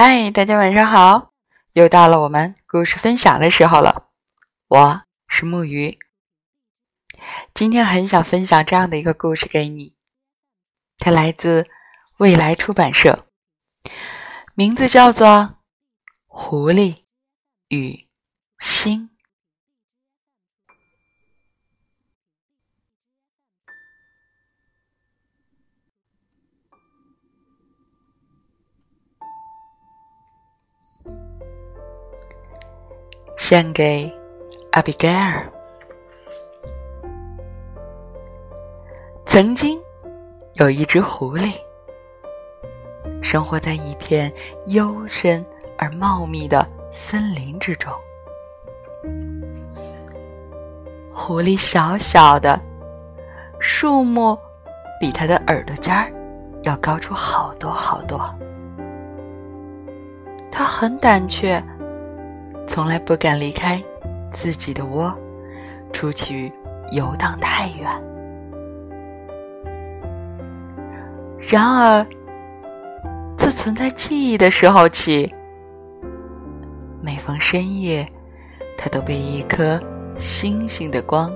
嗨，大家晚上好！又到了我们故事分享的时候了。我是木鱼，今天很想分享这样的一个故事给你。它来自未来出版社，名字叫做《狐狸与星》。献给阿比盖尔。曾经有一只狐狸，生活在一片幽深而茂密的森林之中。狐狸小小的，树木比它的耳朵尖儿要高出好多好多。它很胆怯。从来不敢离开自己的窝，出去游荡太远。然而，自存在记忆的时候起，每逢深夜，他都被一颗星星的光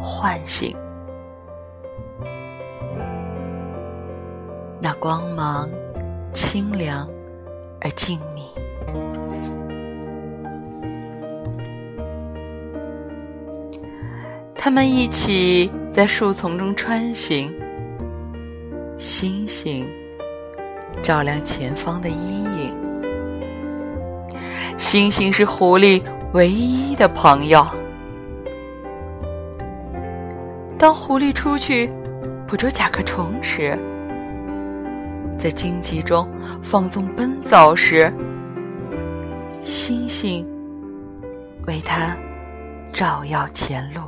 唤醒。那光芒清凉而静谧。他们一起在树丛中穿行，星星照亮前方的阴影。星星是狐狸唯一的朋友。当狐狸出去捕捉甲壳虫时，在荆棘中放纵奔走时，星星为他照耀前路。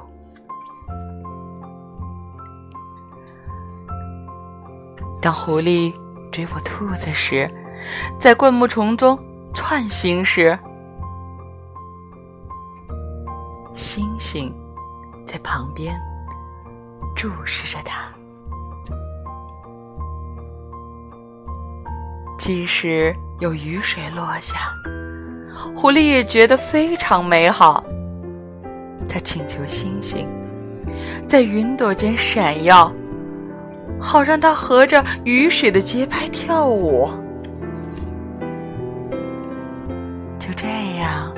当狐狸追捕兔子时，在灌木丛中窜行时，星星在旁边注视着它。即使有雨水落下，狐狸也觉得非常美好。它请求星星在云朵间闪耀。好让它合着雨水的节拍跳舞。就这样，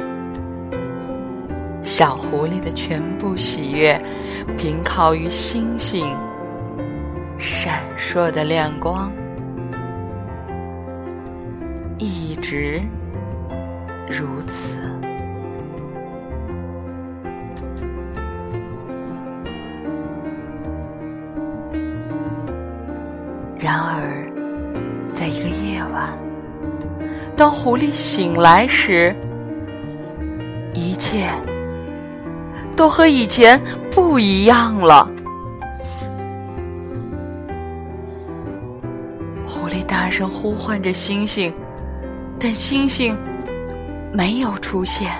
小狐狸的全部喜悦，凭靠于星星闪烁的亮光，一直如此。当狐狸醒来时，一切都和以前不一样了。狐狸大声呼唤着星星，但星星没有出现。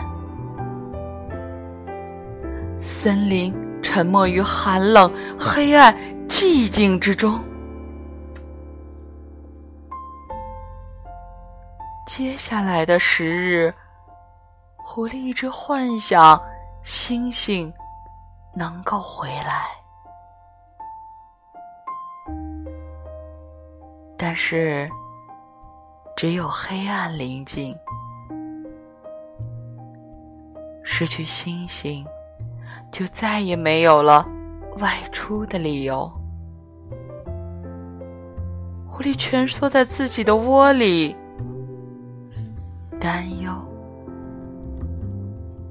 森林沉默于寒冷、黑暗、寂静之中。接下来的十日，狐狸一直幻想星星能够回来，但是只有黑暗临近，失去星星，就再也没有了外出的理由。狐狸蜷缩在自己的窝里。担忧、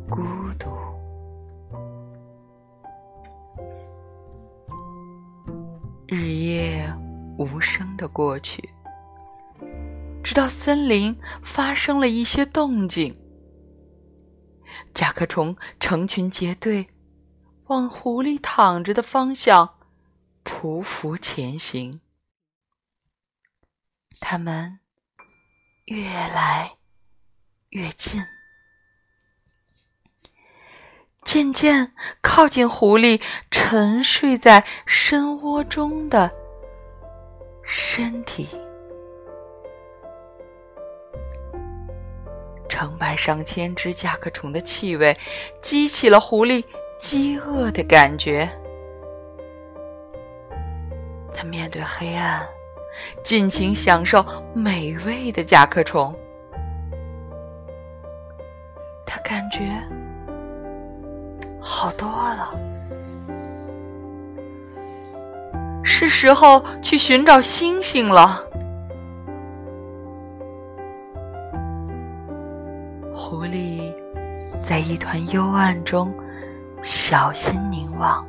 孤独，日夜无声的过去，直到森林发生了一些动静，甲壳虫成群结队往狐狸躺着的方向匍匐前行，它们越来。越近，渐渐靠近狐狸沉睡在深窝中的身体。成百上千只甲壳虫的气味，激起了狐狸饥饿的感觉。他面对黑暗，尽情享受美味的甲壳虫。感觉好多了，是时候去寻找星星了。狐狸在一团幽暗中小心凝望，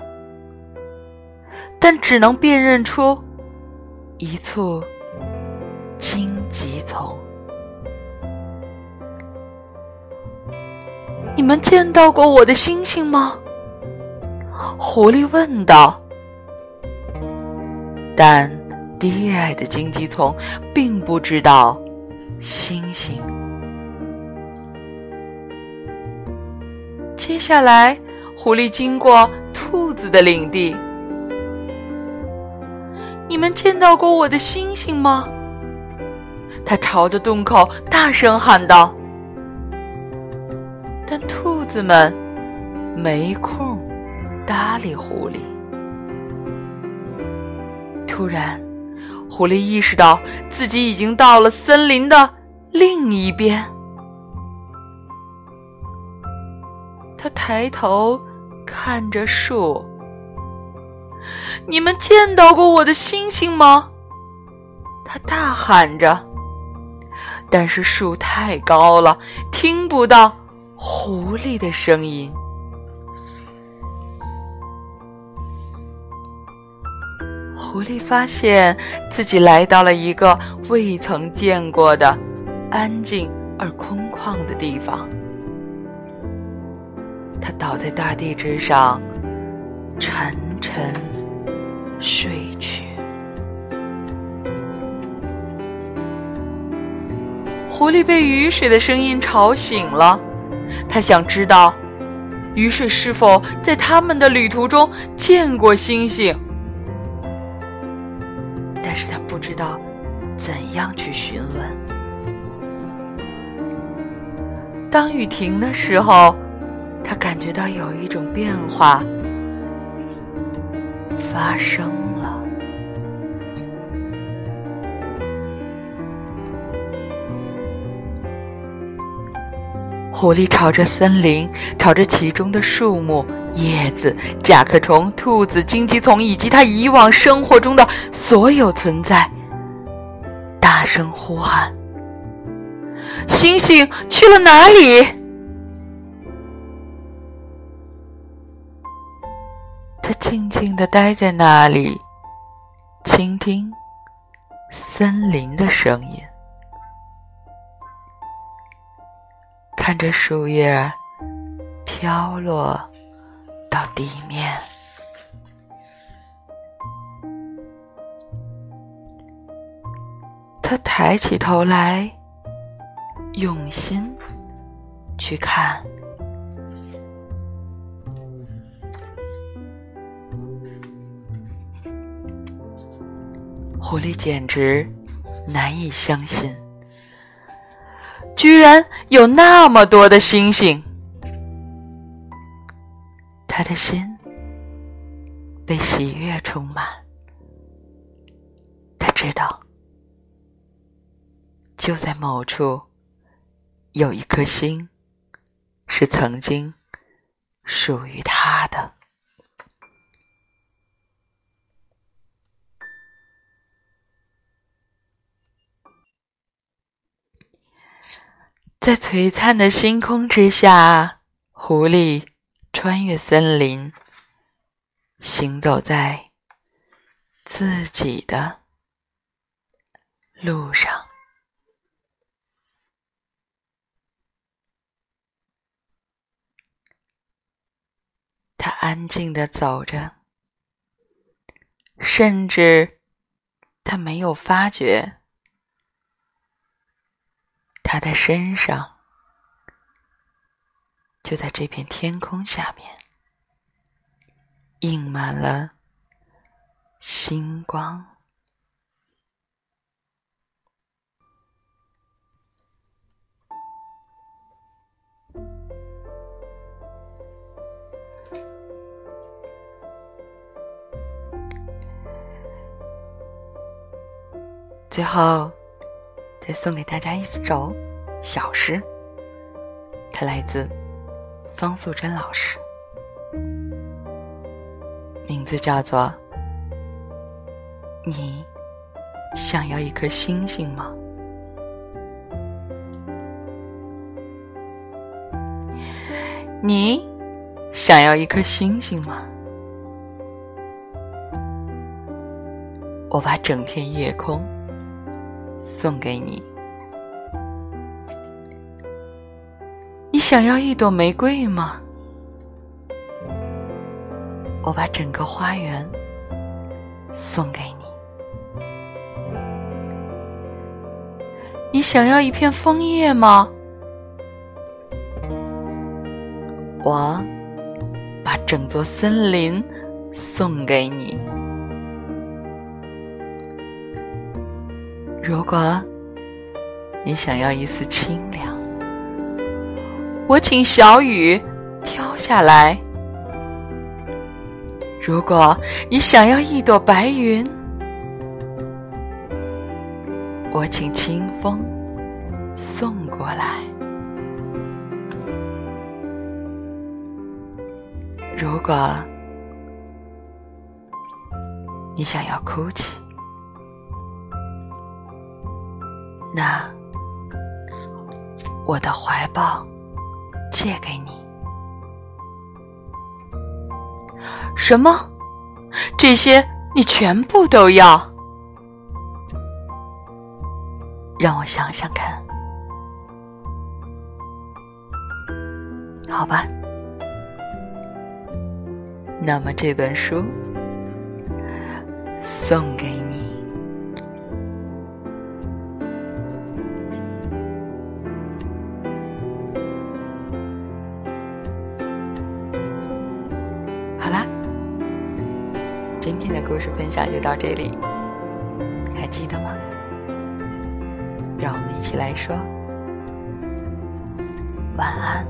但只能辨认出一簇荆棘丛。你们见到过我的星星吗？狐狸问道。但低矮的荆棘丛并不知道星星。接下来，狐狸经过兔子的领地。你们见到过我的星星吗？他朝着洞口大声喊道。兔子们没空搭理狐狸。突然，狐狸意识到自己已经到了森林的另一边。他抬头看着树，你们见到过我的星星吗？他大喊着，但是树太高了，听不到狐狸的声音。狐狸发现自己来到了一个未曾见过的安静而空旷的地方。他倒在大地之上，沉沉睡去。狐狸被雨水的声音吵醒了，他想知道雨水是否在他们的旅途中见过星星，但是他不知道怎样去询问。当雨停的时候。他感觉到有一种变化发生狐狸朝着森林，朝着其中的树木、叶子、甲壳虫、兔子、荆棘丛以及它以往生活中的所有存在，大声呼喊：“星星去了哪里？”他静静地待在那里，倾听森林的声音，看着树叶飘落到地面。他抬起头来，用心去看。狐狸简直难以相信，居然有那么多的星星。他的心被喜悦充满。他知道，就在某处有一颗星，是曾经属于他的。在璀璨的星空之下，狐狸穿越森林，行走在自己的路上。他安静的走着，甚至他没有发觉。他的身上就在这片天空下面印满了星光。最后再送给大家一首小诗，它来自方素珍老师，名字叫做《你想要一颗星星吗》。你想要一颗星星吗？我把整片夜空送给你。你想要一朵玫瑰吗？我把整个花园送给你。你想要一片枫叶吗？我把整座森林送给你。如果你想要一丝清凉，我请小雨飘下来；如果你想要一朵白云，我请清风送过来。如果你想要哭泣，那我的怀抱借给你。什么？这些你全部都要？让我想想看。好吧。那么这本书送给今天的故事分享就到这里，还记得吗？让我们一起来说晚安，